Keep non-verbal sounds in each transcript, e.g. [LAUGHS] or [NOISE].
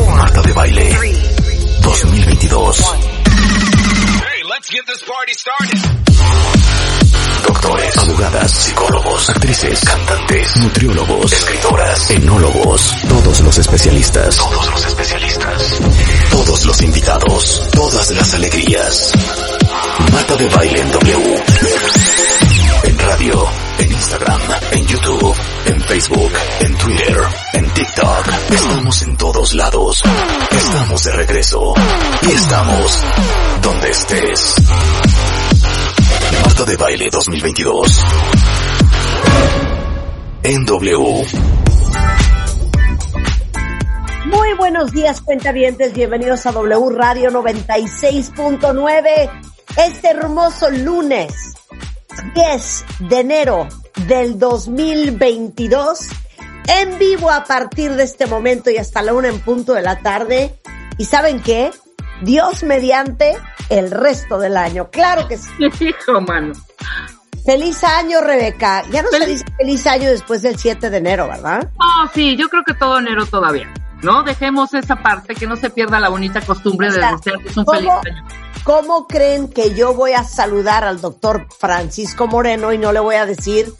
Marta de Baile 2022 Doctores, abogadas, psicólogos, actrices, cantantes, nutriólogos, escritoras, enólogos, todos los especialistas, todos los especialistas, todos los invitados, todas las alegrías. Marta de Baile en W. En radio, en Instagram, en YouTube, en Facebook, en Twitter, TikTok. Estamos en todos lados. Estamos de regreso. Y estamos donde estés. Marta de Baile 2022. En W. Muy buenos días, cuentavientes. Bienvenidos a W Radio 96.9. Este hermoso lunes 10 de enero del 2022. En vivo a partir de este momento y hasta la una en punto de la tarde. ¿Y saben qué? Dios mediante el resto del año. Claro que sí. [LAUGHS] Hijo, mano. Feliz año, Rebeca. Ya no se dice feliz año después del 7 de enero, ¿verdad? Oh, sí, yo creo que todo enero todavía. ¿No? Dejemos esa parte, que no se pierda la bonita costumbre de desearles un feliz año. ¿Cómo creen que yo voy a saludar al doctor Francisco Moreno y no le voy a decir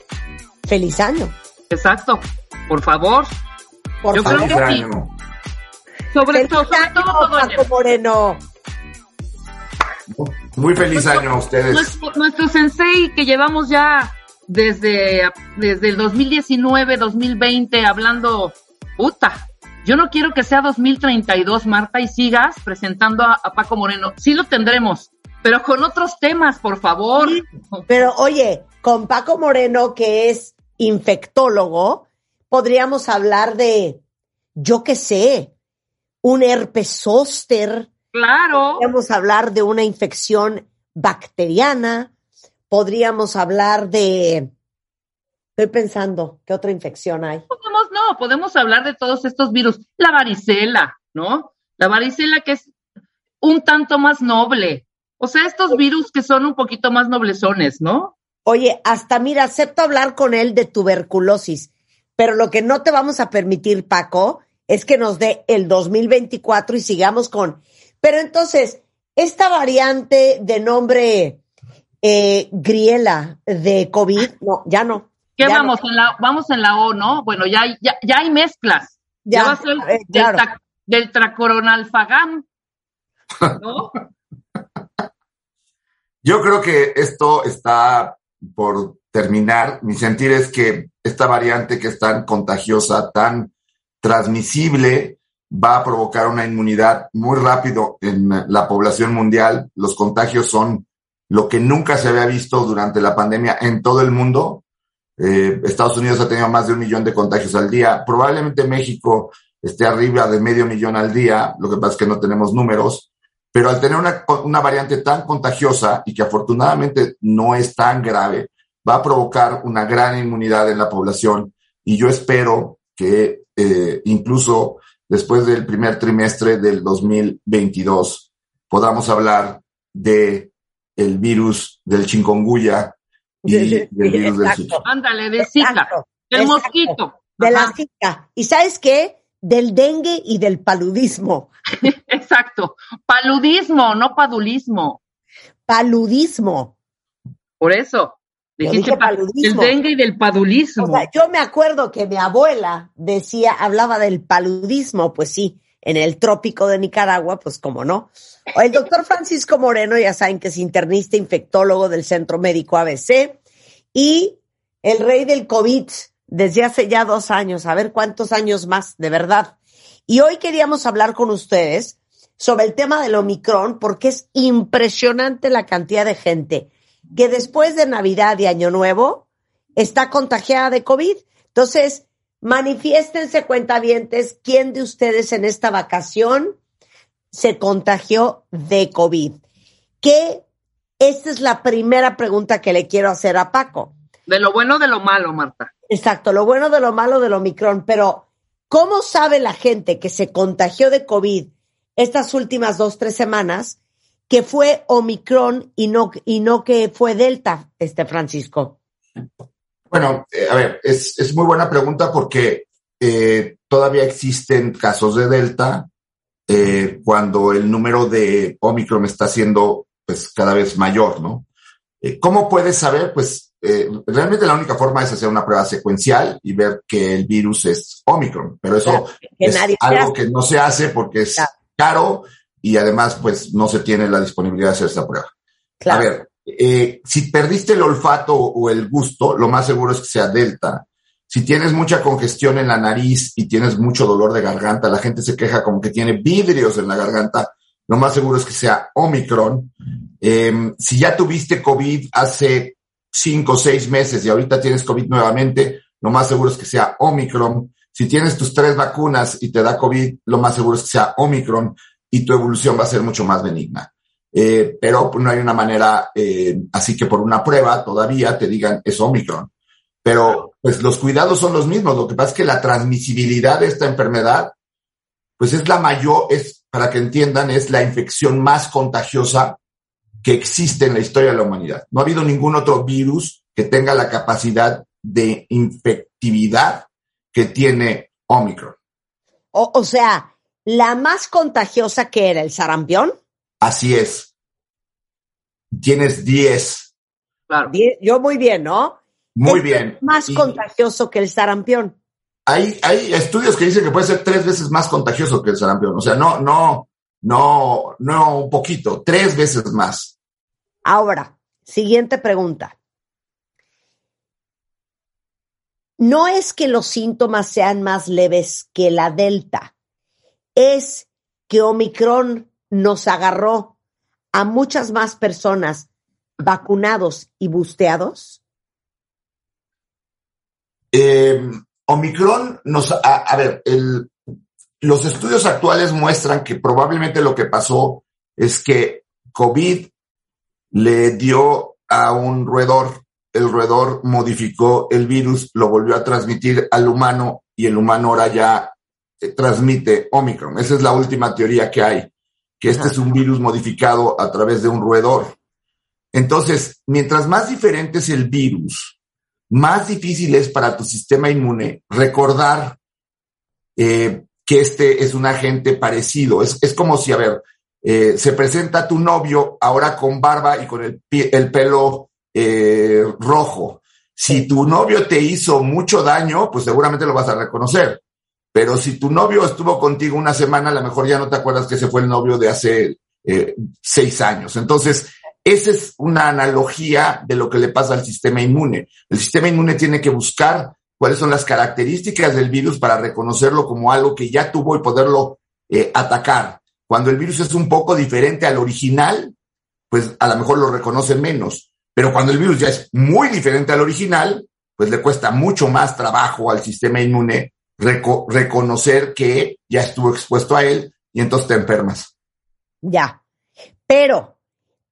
feliz año? Exacto. Por favor. Por yo favor. creo que sí. Sobre Feliz todo, todo, Paco. Moreno. Muy feliz año a ustedes. Nuestro, nuestro sensei que llevamos ya desde, desde el 2019, 2020 hablando, puta, yo no quiero que sea 2032, Marta, y sigas presentando a, a Paco Moreno. Sí lo tendremos, pero con otros temas, por favor. Pero oye, con Paco Moreno, que es infectólogo, podríamos hablar de, yo qué sé, un herpes zóster, Claro. podríamos hablar de una infección bacteriana, podríamos hablar de, estoy pensando, ¿qué otra infección hay? Podemos, no, podemos hablar de todos estos virus. La varicela, ¿no? La varicela que es un tanto más noble. O sea, estos virus que son un poquito más noblezones, ¿no? Oye, hasta mira, acepto hablar con él de tuberculosis, pero lo que no te vamos a permitir, Paco, es que nos dé el 2024 y sigamos con... Pero entonces, esta variante de nombre eh, Griela de COVID, no, ya no. ¿Qué Ya vamos? En la, vamos en la O, ¿no? Bueno, ya, hay- ya, ya hay mezclas. Ya, Ya, va a ser eh, del, claro. tra- del tracoronalfagam, [LAUGHS] ¿no? Yo creo que esto está por terminar. Mi sentir es que esta variante que es tan contagiosa, tan transmisible, va a provocar una inmunidad muy rápido en la población mundial. Los contagios son lo que nunca se había visto durante la pandemia en todo el mundo. Eh, Estados Unidos ha tenido más de un millón de contagios al día. Probablemente México esté arriba de medio millón al día. Lo que pasa es que no tenemos números. Pero al tener una, una variante tan contagiosa y que afortunadamente no es tan grave, va a provocar una gran inmunidad en la población. Y yo espero que eh, incluso después del primer trimestre del 2022 podamos hablar de el virus del chikungunya y del virus del Exacto. Zika. Ándale, de Zika, Exacto, del exacto. mosquito. De la Zika. ¿Y sabes qué? Del dengue y del paludismo. [LAUGHS] Exacto. Paludismo, no padulismo. Paludismo. Por eso. Dijiste paludismo. del dengue y del padulismo. O sea, yo me acuerdo que mi abuela decía, hablaba del paludismo, pues sí, en el trópico de Nicaragua, pues como no. El doctor Francisco Moreno, ya saben que es internista, infectólogo del Centro Médico ABC y el rey del COVID desde hace ya dos años, a ver cuántos años más, de verdad. Y hoy queríamos hablar con ustedes sobre el tema del Omicron, porque es impresionante la cantidad de gente que después de Navidad y Año Nuevo está contagiada de COVID. Entonces, manifiéstense cuentavientes, ¿quién de ustedes en esta vacación se contagió de COVID. Que esta es la primera pregunta que le quiero hacer a Paco. De lo bueno, de lo malo, Marta. Exacto, lo bueno de lo malo del Omicron, pero ¿cómo sabe la gente que se contagió de COVID estas últimas dos, tres semanas que fue Omicron y no, y no que fue Delta, este Francisco? Bueno, eh, a ver, es, es, muy buena pregunta porque eh, todavía existen casos de Delta eh, cuando el número de Omicron está siendo pues cada vez mayor, ¿no? Eh, ¿Cómo puedes saber? Pues eh, realmente la única forma es hacer una prueba secuencial y ver que el virus es Omicron, pero eso es algo que no se hace porque es caro y además pues no se tiene la disponibilidad de hacer esta prueba. A ver, eh, si perdiste el olfato o el gusto, lo más seguro es que sea Delta. Si tienes mucha congestión en la nariz y tienes mucho dolor de garganta, la gente se queja como que tiene vidrios en la garganta, lo más seguro es que sea Omicron. Eh, si ya tuviste COVID hace cinco o seis meses y ahorita tienes COVID nuevamente, lo más seguro es que sea Omicron. Si tienes tus tres vacunas y te da COVID, lo más seguro es que sea Omicron y tu evolución va a ser mucho más benigna. Eh, pero no hay una manera, eh, así que por una prueba todavía te digan es Omicron. Pero pues los cuidados son los mismos. Lo que pasa es que la transmisibilidad de esta enfermedad, pues es la mayor, es, para que entiendan, es la infección más contagiosa que existe en la historia de la humanidad. No ha habido ningún otro virus que tenga la capacidad de infectividad que tiene Omicron. O, o sea, la más contagiosa que era el sarampión. Así es. Tienes 10. Claro. yo muy bien, ¿no? Muy bien. más contagioso que el sarampión. Hay, hay estudios que dicen que puede ser tres veces más contagioso que el sarampión. O sea, no, no, no, no un poquito, tres veces más. Ahora, siguiente pregunta. No es que los síntomas sean más leves que la delta, es que Omicron nos agarró a muchas más personas vacunados y busteados. Eh, Omicron nos, a, a ver, el, los estudios actuales muestran que probablemente lo que pasó es que COVID le dio a un roedor, el roedor modificó el virus, lo volvió a transmitir al humano y el humano ahora ya eh, transmite Omicron. Esa es la última teoría que hay, que este es un virus modificado a través de un roedor. Entonces, mientras más diferente es el virus, más difícil es para tu sistema inmune recordar eh, que este es un agente parecido. Es, es como si, a ver, eh, se presenta tu novio ahora con barba y con el, el pelo eh, rojo. Si tu novio te hizo mucho daño, pues seguramente lo vas a reconocer. Pero si tu novio estuvo contigo una semana, a lo mejor ya no te acuerdas que ese fue el novio de hace eh, seis años. Entonces, esa es una analogía de lo que le pasa al sistema inmune. El sistema inmune tiene que buscar cuáles son las características del virus para reconocerlo como algo que ya tuvo y poderlo eh, atacar. Cuando el virus es un poco diferente al original, pues a lo mejor lo reconoce menos. Pero cuando el virus ya es muy diferente al original, pues le cuesta mucho más trabajo al sistema inmune reconocer que ya estuvo expuesto a él y entonces te enfermas. Ya. Pero,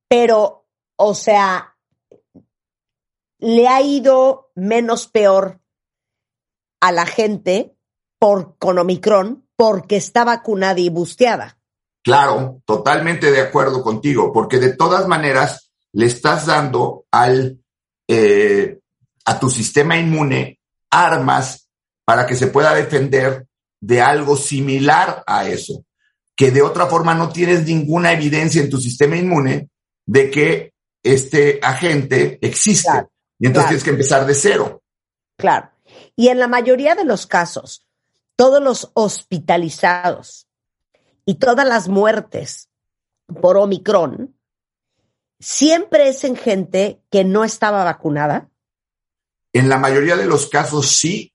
pero, o sea, le ha ido menos peor a la gente por, con Omicron porque está vacunada y busteada. Claro, totalmente de acuerdo contigo, porque de todas maneras le estás dando al, eh, a tu sistema inmune armas para que se pueda defender de algo similar a eso, que de otra forma no tienes ninguna evidencia en tu sistema inmune de que este agente existe. y entonces tienes que empezar de cero. Claro. Y en la mayoría de los casos, todos los hospitalizados y todas las muertes por Omicron siempre es en gente que no estaba vacunada. En la mayoría de los casos sí,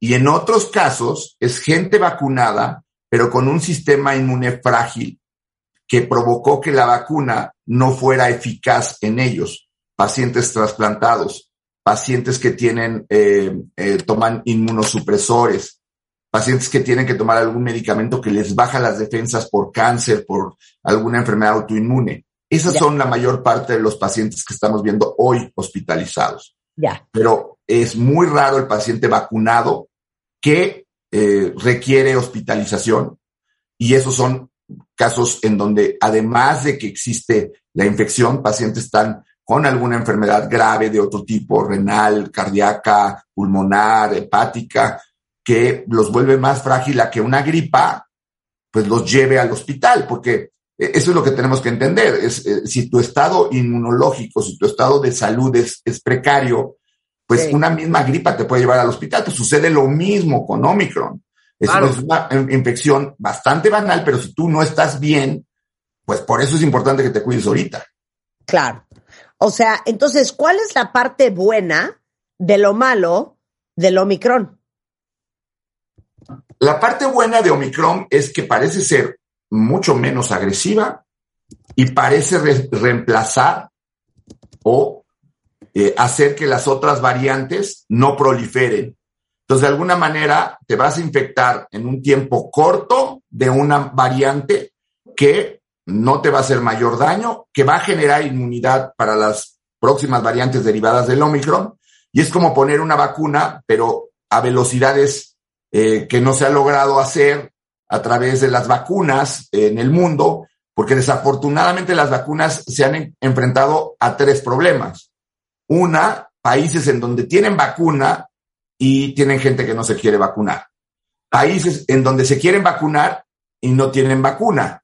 y en otros casos es gente vacunada, pero con un sistema inmune frágil que provocó que la vacuna no fuera eficaz en ellos, pacientes trasplantados pacientes que tienen, eh, eh, toman inmunosupresores. pacientes que tienen que tomar algún medicamento que les baja las defensas por cáncer, por alguna enfermedad autoinmune. Esas son la mayor parte de los pacientes que estamos viendo hoy hospitalizados. Ya. Pero es muy raro el paciente vacunado que eh, requiere hospitalización y esos son casos en donde además de que existe la infección, pacientes están con alguna enfermedad grave de otro tipo, renal, cardíaca, pulmonar, hepática, que los vuelve más frágil a que una gripa, pues los lleve al hospital, porque eh, eso es lo que tenemos que entender. Es, eh, si tu estado inmunológico, si tu estado de salud es, es precario, pues una misma gripa te puede llevar al hospital. Te sucede lo mismo con Omicron. Es, es una infección bastante banal, pero si tú no estás bien, pues por eso es importante que te cuides ahorita. Claro. O sea, entonces, ¿cuál es la parte buena de lo malo del Omicron? La parte buena de Omicron es que parece ser mucho menos agresiva y parece reemplazar o eh, hacer que las otras variantes no proliferen. Entonces, de alguna manera, te vas a infectar en un tiempo corto de una variante que no te va a hacer mayor daño, que va a generar inmunidad para las próximas variantes derivadas del Omicron. Y es como poner una vacuna, pero a velocidades eh, que no se ha logrado hacer a través de las vacunas en el mundo, porque desafortunadamente las vacunas se han enfrentado a tres problemas. Una, países en donde tienen vacuna y tienen gente que no se quiere vacunar. Países en donde se quieren vacunar y no tienen vacuna.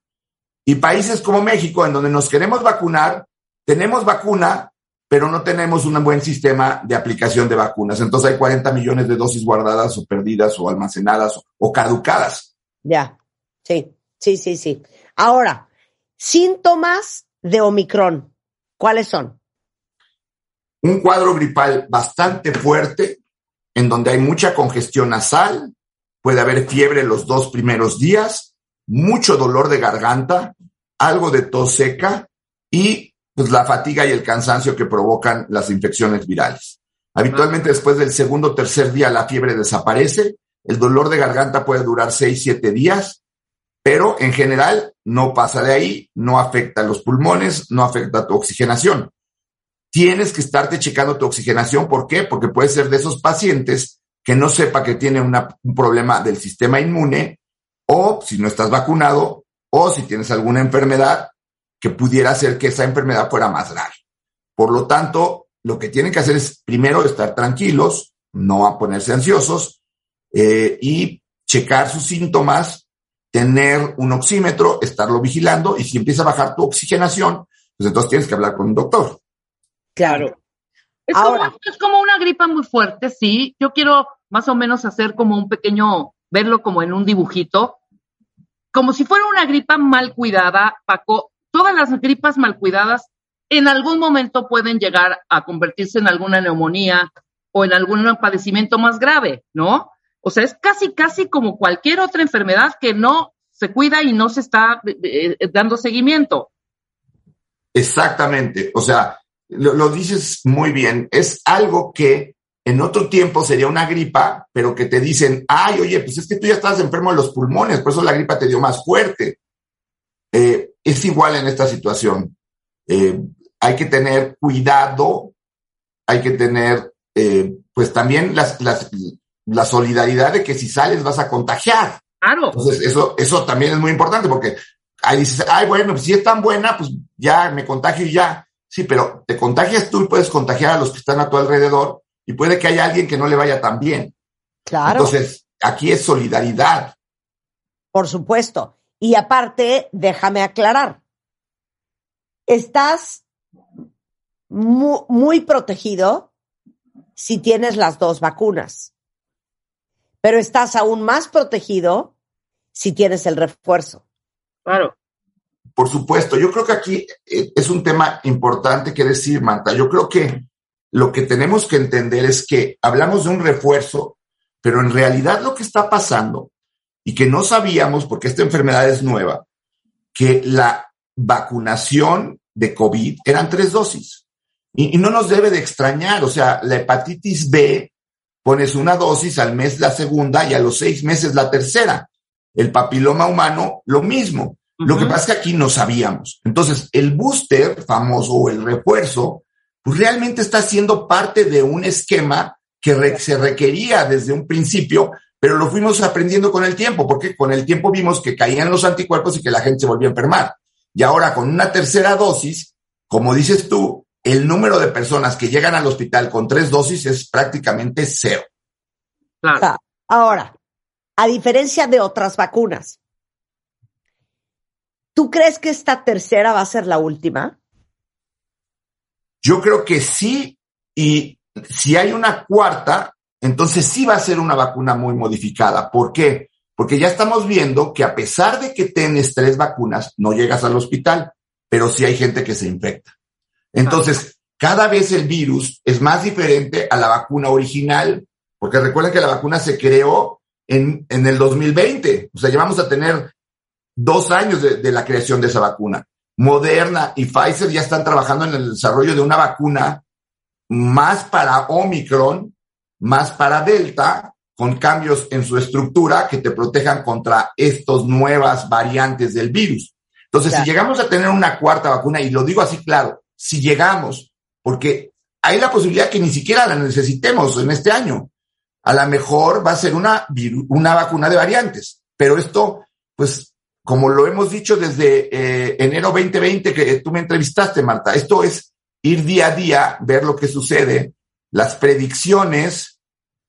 Y países como México, en donde nos queremos vacunar, tenemos vacuna, pero no tenemos un buen sistema de aplicación de vacunas. Entonces hay 40 millones de dosis guardadas o perdidas o almacenadas o caducadas. Ya, sí, sí, sí, sí. Ahora, síntomas de Omicron, ¿cuáles son? Un cuadro gripal bastante fuerte, en donde hay mucha congestión nasal, puede haber fiebre los dos primeros días, mucho dolor de garganta, algo de tos seca y pues la fatiga y el cansancio que provocan las infecciones virales. Habitualmente después del segundo o tercer día la fiebre desaparece, el dolor de garganta puede durar seis, siete días, pero en general no pasa de ahí, no afecta a los pulmones, no afecta a tu oxigenación. Tienes que estarte checando tu oxigenación, ¿por qué? Porque puede ser de esos pacientes que no sepa que tiene un problema del sistema inmune o si no estás vacunado o si tienes alguna enfermedad que pudiera hacer que esa enfermedad fuera más grave. Por lo tanto, lo que tienen que hacer es primero estar tranquilos, no a ponerse ansiosos eh, y checar sus síntomas, tener un oxímetro, estarlo vigilando y si empieza a bajar tu oxigenación, pues entonces tienes que hablar con un doctor. Claro. Es, Ahora, como, es como una gripa muy fuerte, sí. Yo quiero más o menos hacer como un pequeño, verlo como en un dibujito como si fuera una gripa mal cuidada, Paco, todas las gripas mal cuidadas en algún momento pueden llegar a convertirse en alguna neumonía o en algún padecimiento más grave, ¿no? O sea, es casi, casi como cualquier otra enfermedad que no se cuida y no se está eh, eh, dando seguimiento. Exactamente. O sea, lo, lo, dices muy bien. Es algo que en otro tiempo sería una gripa, pero que te dicen, ay, oye, pues es que tú ya estás enfermo de los pulmones, por eso la gripa te dio más fuerte. Eh, es igual en esta situación. Eh, hay que tener cuidado, hay que tener, eh, pues también las, las, la solidaridad de que si sales vas a contagiar. Claro. Entonces, eso, eso también es muy importante porque ahí dices, ay, bueno, pues si es tan buena, pues ya me contagio y ya. Sí, pero te contagias tú y puedes contagiar a los que están a tu alrededor y puede que haya alguien que no le vaya tan bien. Claro. Entonces, aquí es solidaridad. Por supuesto. Y aparte, déjame aclarar, estás muy, muy protegido si tienes las dos vacunas, pero estás aún más protegido si tienes el refuerzo. Claro. Por supuesto, yo creo que aquí eh, es un tema importante que decir, Marta. Yo creo que lo que tenemos que entender es que hablamos de un refuerzo, pero en realidad lo que está pasando y que no sabíamos, porque esta enfermedad es nueva, que la vacunación de COVID eran tres dosis. Y, no nos debe de extrañar, o sea, la hepatitis B pones una dosis, al mes la segunda y a los seis meses la tercera. El papiloma humano, lo mismo. Lo que pasa es que aquí no sabíamos. Entonces, el booster famoso o el refuerzo, pues realmente está siendo parte de un esquema que se requería desde un principio, pero lo fuimos aprendiendo con el tiempo, porque con el tiempo vimos que caían los anticuerpos y que la gente se volvía a enfermar. Y ahora con una tercera dosis, como dices tú, el número de personas que llegan al hospital con tres dosis es prácticamente cero. Claro. Ahora, a diferencia de otras vacunas, ¿tú crees que esta tercera va a ser la última? Yo creo que sí, y si hay una cuarta, entonces sí va a ser una vacuna muy modificada. ¿Por qué? Porque ya estamos viendo que a pesar de que tienes tres vacunas, no llegas al hospital, pero sí hay gente que se infecta. Entonces, cada vez el virus es más diferente a la vacuna original, porque recuerden que la vacuna se creó en, en el 2020, o sea, llevamos a tener dos años de, de la creación de esa vacuna. Moderna y Pfizer ya están trabajando en el desarrollo de una vacuna más para Omicron, más para Delta, con cambios en su estructura que te protejan contra estas nuevas variantes del virus. Entonces, si llegamos a tener una cuarta vacuna, y lo digo así claro, si llegamos, porque hay la posibilidad que ni siquiera la necesitemos en este año. A lo mejor va a ser una, una vacuna de variantes, pero esto, pues, como lo hemos dicho desde eh, enero 2020 que tú me entrevistaste, Marta, esto es ir día a día, ver lo que sucede. Las predicciones,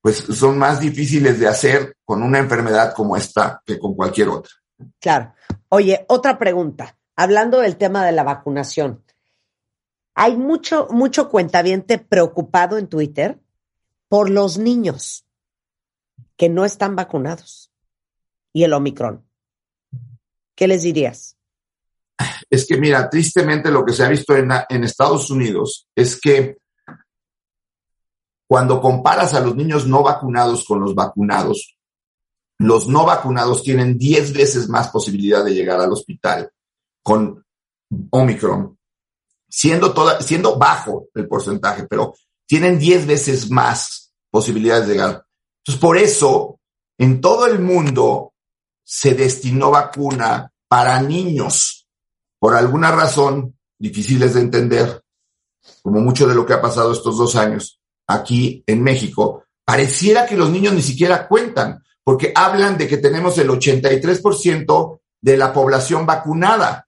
pues, son más difíciles de hacer con una enfermedad como esta que con cualquier otra. Claro. Oye, otra pregunta. Hablando del tema de la vacunación, hay mucho, mucho cuentaviente preocupado en Twitter por los niños que no están vacunados y el Omicron. ¿Qué les dirías? Es que mira, tristemente lo que se ha visto en, Estados Unidos es que cuando comparas a los niños no vacunados con los vacunados, los no vacunados tienen 10 veces más posibilidad de llegar al hospital con Omicron siendo, toda, siendo bajo el porcentaje, pero tienen 10 veces más posibilidades de llegar. Entonces, por eso, en todo el mundo se destinó vacuna para niños, por alguna razón difíciles de entender, como mucho de lo que ha pasado estos dos años aquí en México, pareciera que los niños ni siquiera cuentan, porque hablan de que tenemos el 83% de la población vacunada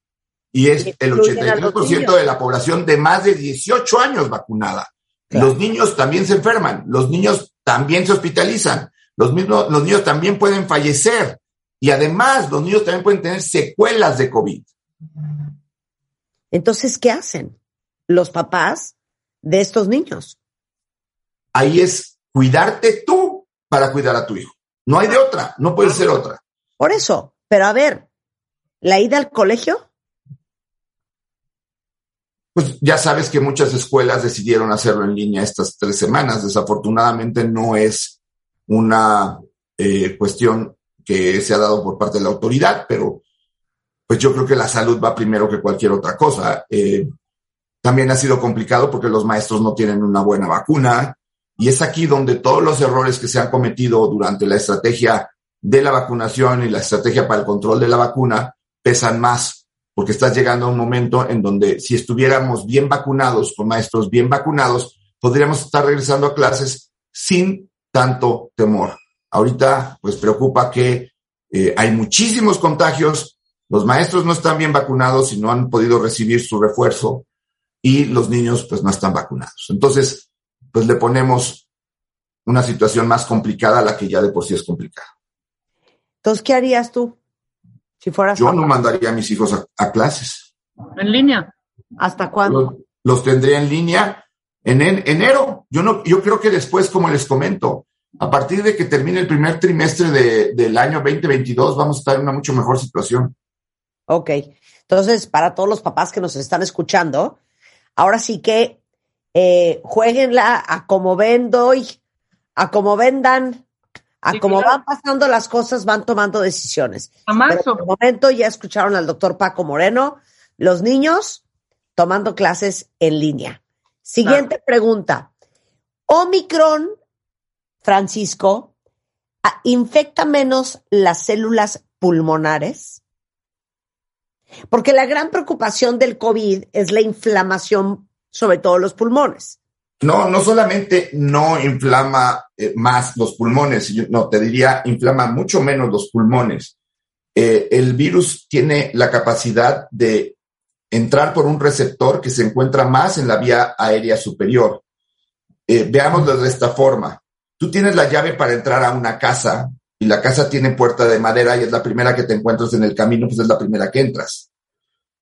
y es el 83% de la población de más de 18 años vacunada. Los niños también se enferman, los niños también se hospitalizan, los, mismos, los niños también pueden fallecer y además los niños también pueden tener secuelas de COVID. Entonces, ¿qué hacen los papás de estos niños? Ahí es cuidarte tú para cuidar a tu hijo. No hay de otra, no puede ser otra. Por eso, pero a ver, la ida al colegio pues ya sabes que muchas escuelas decidieron hacerlo en línea estas tres semanas. Desafortunadamente no es una eh, cuestión que se ha dado por parte de la autoridad, pero pues yo creo que la salud va primero que cualquier otra cosa. Eh, también ha sido complicado porque los maestros no tienen una buena vacuna y es aquí donde todos los errores que se han cometido durante la estrategia de la vacunación y la estrategia para el control de la vacuna pesan más porque estás llegando a un momento en donde si estuviéramos bien vacunados, con maestros bien vacunados, podríamos estar regresando a clases sin tanto temor. Ahorita, pues preocupa que eh, hay muchísimos contagios, los maestros no están bien vacunados y no han podido recibir su refuerzo y los niños pues no están vacunados. Entonces, pues le ponemos una situación más complicada a la que ya de por sí es complicada. Entonces, ¿qué harías tú? Yo no mandaría a mis hijos a, clases. ¿En línea? ¿Hasta cuándo? Los, tendría en línea en, enero. Yo, no, yo creo que después, como les comento, a partir de que termine el primer trimestre del año 2022, vamos a estar en una mucho mejor situación. Ok. Entonces, para todos los papás que nos están escuchando, ahora sí que eh, jueguenla a como vendo y a como vendan a como van pasando las cosas, van tomando decisiones. A marzo. Pero momento ya escucharon al doctor Paco Moreno, los niños tomando clases en línea. Siguiente pregunta. Omicron Francisco, infecta menos las células pulmonares? Porque la gran preocupación del COVID es la inflamación, sobre todo los pulmones. No, no solamente no inflama eh, más los pulmones, no, te diría, inflama mucho menos los pulmones. Eh, el virus tiene la capacidad de entrar por un receptor que se encuentra más en la vía aérea superior. Eh, veámoslo de esta forma. Tú tienes la llave para entrar a una casa y la casa tiene puerta de madera y es la primera que te encuentras en el camino, pues es la primera que entras.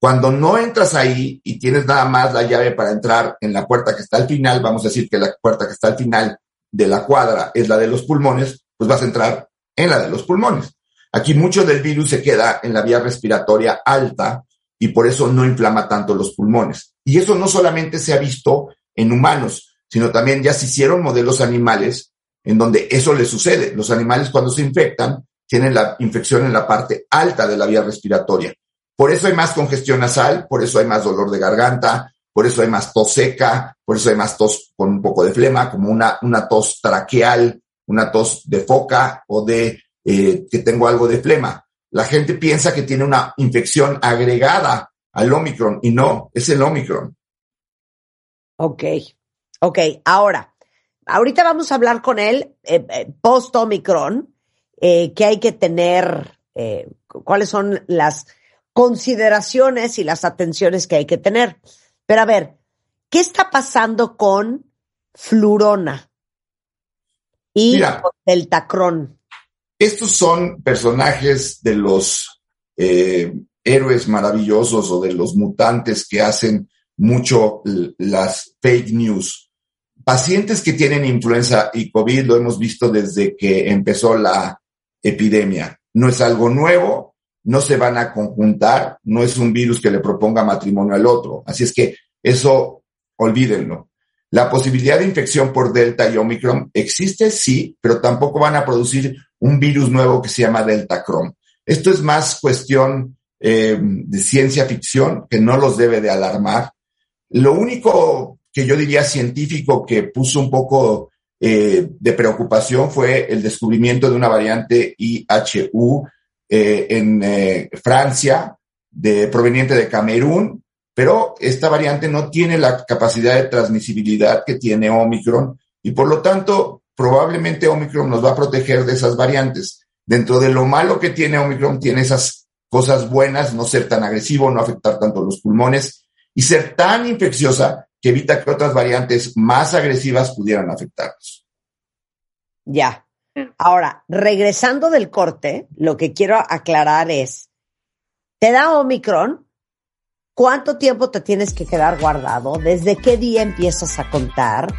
Cuando no entras ahí y tienes nada más la llave para entrar en la puerta que está al final, vamos a decir que la puerta que está al final de la cuadra es la de los pulmones, pues vas a entrar en la de los pulmones. Aquí mucho del virus se queda en la vía respiratoria alta y por eso no inflama tanto los pulmones. Y eso no solamente se ha visto en humanos, sino también ya se hicieron modelos animales en donde eso le sucede. Los animales cuando se infectan tienen la infección en la parte alta de la vía respiratoria. Por eso hay más congestión nasal, por eso hay más dolor de garganta, por eso hay más tos seca, por eso hay más tos con un poco de flema, como una, una tos traqueal, una tos de foca o de eh, que tengo algo de flema. La gente piensa que tiene una infección agregada al Omicron y no, es el Omicron. Ok, ok. Ahora, ahorita vamos a hablar con él eh, eh, post-Omicron, que hay que tener, cuáles son las consideraciones y las atenciones que hay que tener. Pero a ver, ¿qué está pasando con Flurona y el Tacrón? Estos son personajes de los eh, héroes maravillosos o de los mutantes que hacen mucho las fake news. Pacientes que tienen influenza y COVID lo hemos visto desde que empezó la epidemia. No es algo nuevo, no se van a conjuntar, no es un virus que le proponga matrimonio al otro. Así es que eso, olvídenlo. La posibilidad de infección por Delta y Omicron existe, sí, pero tampoco van a producir un virus nuevo que se llama Delta Chrome. Esto es más cuestión eh, de ciencia ficción que no los debe de alarmar. Lo único que yo diría científico que puso un poco eh, de preocupación fue el descubrimiento de una variante IHU eh, en eh, Francia, de, proveniente de Camerún, pero esta variante no tiene la capacidad de transmisibilidad que tiene Omicron y por lo tanto probablemente Omicron nos va a proteger de esas variantes. Dentro de lo malo que tiene Omicron, tiene esas cosas buenas, no ser tan agresivo, no afectar tanto los pulmones y ser tan infecciosa que evita que otras variantes más agresivas pudieran afectarnos. Ya. Ahora, regresando del corte, lo que quiero aclarar es, ¿te da Omicron? ¿Cuánto tiempo te tienes que quedar guardado? ¿Desde qué día empiezas a contar?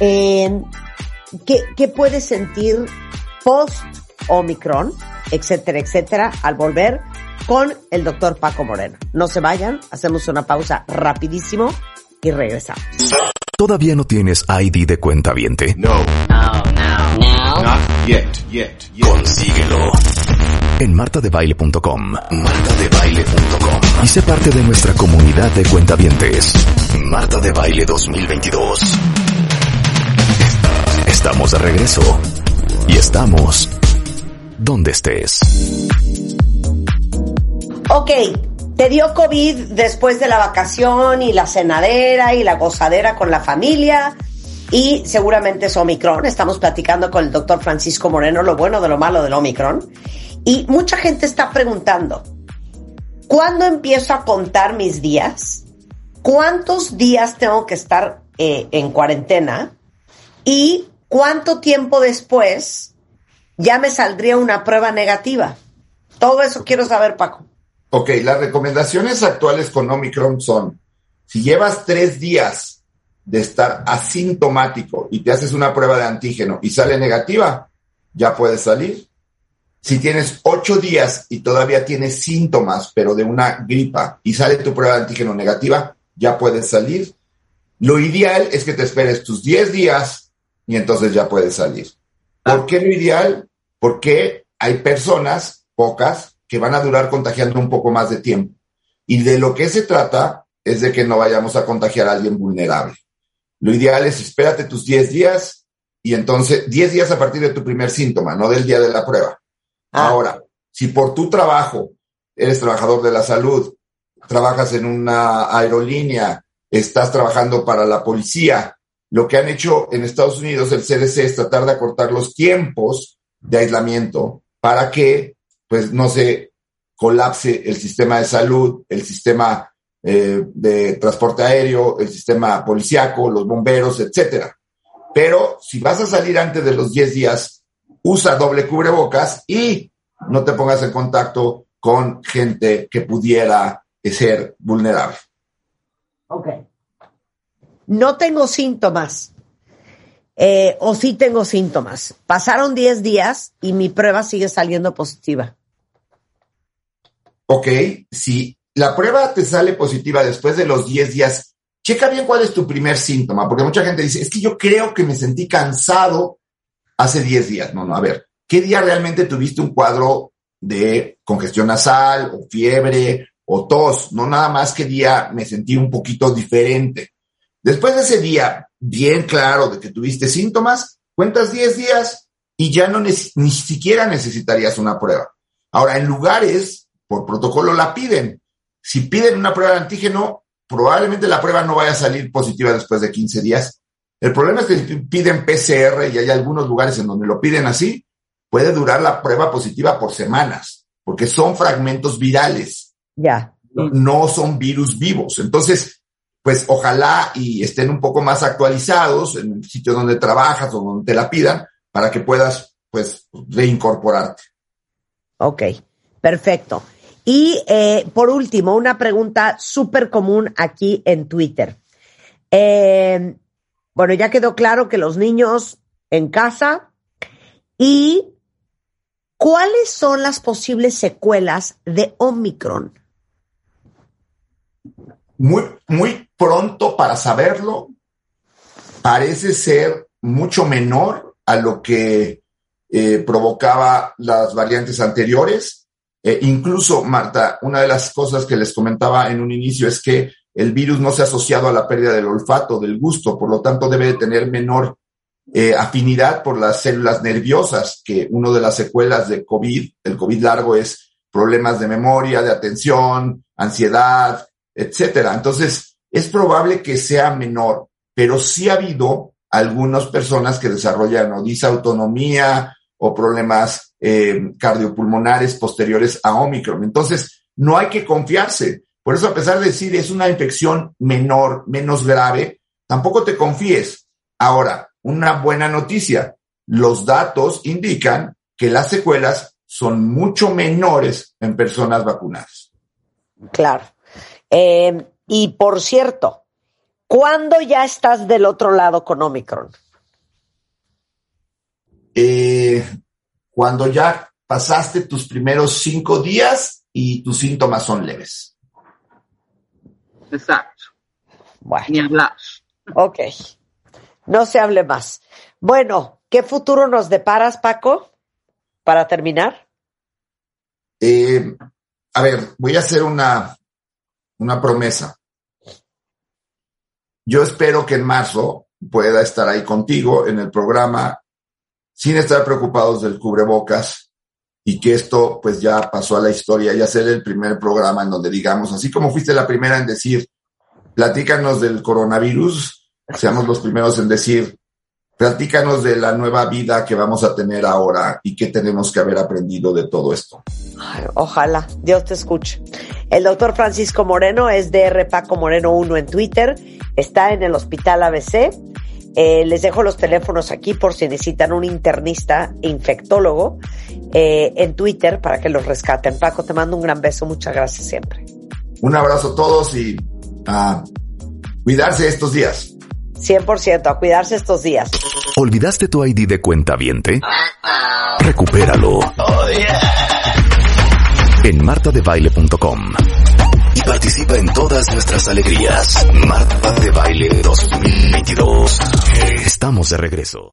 ¿qué, ¿Qué puedes sentir post-Omicron? Etcétera, etcétera, al volver con el doctor Paco Moreno. No se vayan, hacemos una pausa rapidísimo y regresamos. ¿Todavía no tienes ID de cuenta viente? No. No, no, no. Not yet, yet, yet. Consíguelo. En martadebaile.com. Martadebaile.com. Y sé parte de nuestra comunidad de cuentavientes. Marta de Baile 2022. Estamos de regreso. Y estamos donde estés. Ok, te dio COVID después de la vacación y la cenadera y la gozadera con la familia y seguramente es Omicron. Estamos platicando con el doctor Francisco Moreno lo bueno de lo malo del Omicron. Y mucha gente está preguntando, ¿cuándo empiezo a contar mis días? ¿Cuántos días tengo que estar eh, en cuarentena? ¿Y cuánto tiempo después ya me saldría una prueba negativa? Todo eso quiero saber, Paco. Ok, las recomendaciones actuales con Omicron son, si llevas tres días de estar asintomático y te haces una prueba de antígeno y sale negativa, ya puedes salir. Si tienes ocho días y todavía tienes síntomas, pero de una gripa, y sale tu prueba de antígeno negativa, ya puedes salir. Lo ideal es que te esperes tus diez días y entonces ya puedes salir. ¿Por qué lo ideal? Porque hay personas, pocas, que van a durar contagiando un poco más de tiempo. Y de lo que se trata es de que no vayamos a contagiar a alguien vulnerable. Lo ideal es espérate tus 10 días y entonces 10 días a partir de tu primer síntoma, no del día de la prueba. Ah. Ahora, si por tu trabajo eres trabajador de la salud, trabajas en una aerolínea, estás trabajando para la policía, lo que han hecho en Estados Unidos el CDC es tratar de acortar los tiempos de aislamiento para que pues no se colapse el sistema de salud, el sistema eh, de transporte aéreo, el sistema policiaco, los bomberos, etcétera. Pero si vas a salir antes de los 10 días, usa doble cubrebocas y no te pongas en contacto con gente que pudiera ser vulnerable. Ok. No tengo síntomas. Eh, o sí tengo síntomas. Pasaron 10 días y mi prueba sigue saliendo positiva. Ok, si la prueba te sale positiva después de los 10 días, checa bien cuál es tu primer síntoma, porque mucha gente dice, es que yo creo que me sentí cansado hace 10 días. No, no, a ver, ¿qué día realmente tuviste un cuadro de congestión nasal o fiebre o tos? No nada más que día me sentí un poquito diferente. Después de ese día, bien claro de que tuviste síntomas, cuentas 10 días y ya no ni siquiera necesitarías una prueba. Ahora, en lugares, por protocolo la piden. Si piden una prueba de antígeno, probablemente la prueba no vaya a salir positiva después de 15 días. El problema es que si piden PCR y hay algunos lugares en donde lo piden así, puede durar la prueba positiva por semanas, porque son fragmentos virales. Ya. No son virus vivos. Entonces, pues ojalá y estén un poco más actualizados en el sitio donde trabajas o donde te la pidan para que puedas, pues, reincorporarte. Ok, perfecto. Y eh, por último, una pregunta súper común aquí en Twitter. Eh, bueno, ya quedó claro que los niños en casa y ¿cuáles son las posibles secuelas de Omicron? Muy, muy pronto para saberlo. Parece ser mucho menor a lo que eh, provocaba las variantes anteriores. Eh, incluso, Marta, una de las cosas que les comentaba en un inicio es que el virus no se ha asociado a la pérdida del olfato, del gusto, por lo tanto debe de tener menor eh, afinidad por las células nerviosas, que una de las secuelas de COVID, el COVID largo, es problemas de memoria, de atención, ansiedad, etcétera. Entonces, es probable que sea menor, pero sí ha habido algunas personas que desarrollan o disautonomía o problemas eh, cardiopulmonares posteriores a Omicron. Entonces, no hay que confiarse. Por eso, a pesar de decir es una infección menor, menos grave, tampoco te confíes. Ahora, una buena noticia. Los datos indican que las secuelas son mucho menores en personas vacunadas. Claro. Eh, y por cierto, ¿cuándo ya estás del otro lado con Omicron? Eh, cuando ya pasaste tus primeros cinco días y tus síntomas son leves. Exacto. Bueno. Ni hablar. Ok. No se hable más. Bueno, ¿qué futuro nos deparas, Paco? Para terminar. Eh, a ver, voy a hacer una, una promesa. Yo espero que en marzo pueda estar ahí contigo en el programa sin estar preocupados del cubrebocas y que esto pues ya pasó a la historia y hacer el primer programa en donde digamos, así como fuiste la primera en decir, platícanos del coronavirus, seamos los primeros en decir, platícanos de la nueva vida que vamos a tener ahora y qué tenemos que haber aprendido de todo esto. Ojalá, Dios te escuche. El doctor Francisco Moreno es DR Paco Moreno 1 en Twitter, está en el Hospital ABC. Eh, les dejo los teléfonos aquí por si necesitan un internista infectólogo eh, en Twitter para que los rescaten. Paco, te mando un gran beso, muchas gracias siempre. Un abrazo a todos y a cuidarse estos días. 100% a cuidarse estos días. ¿Olvidaste tu ID de cuenta viente? Recupéralo. En martadebaile.com. Participa en todas nuestras alegrías. Marta de Baile 2022. Estamos de regreso.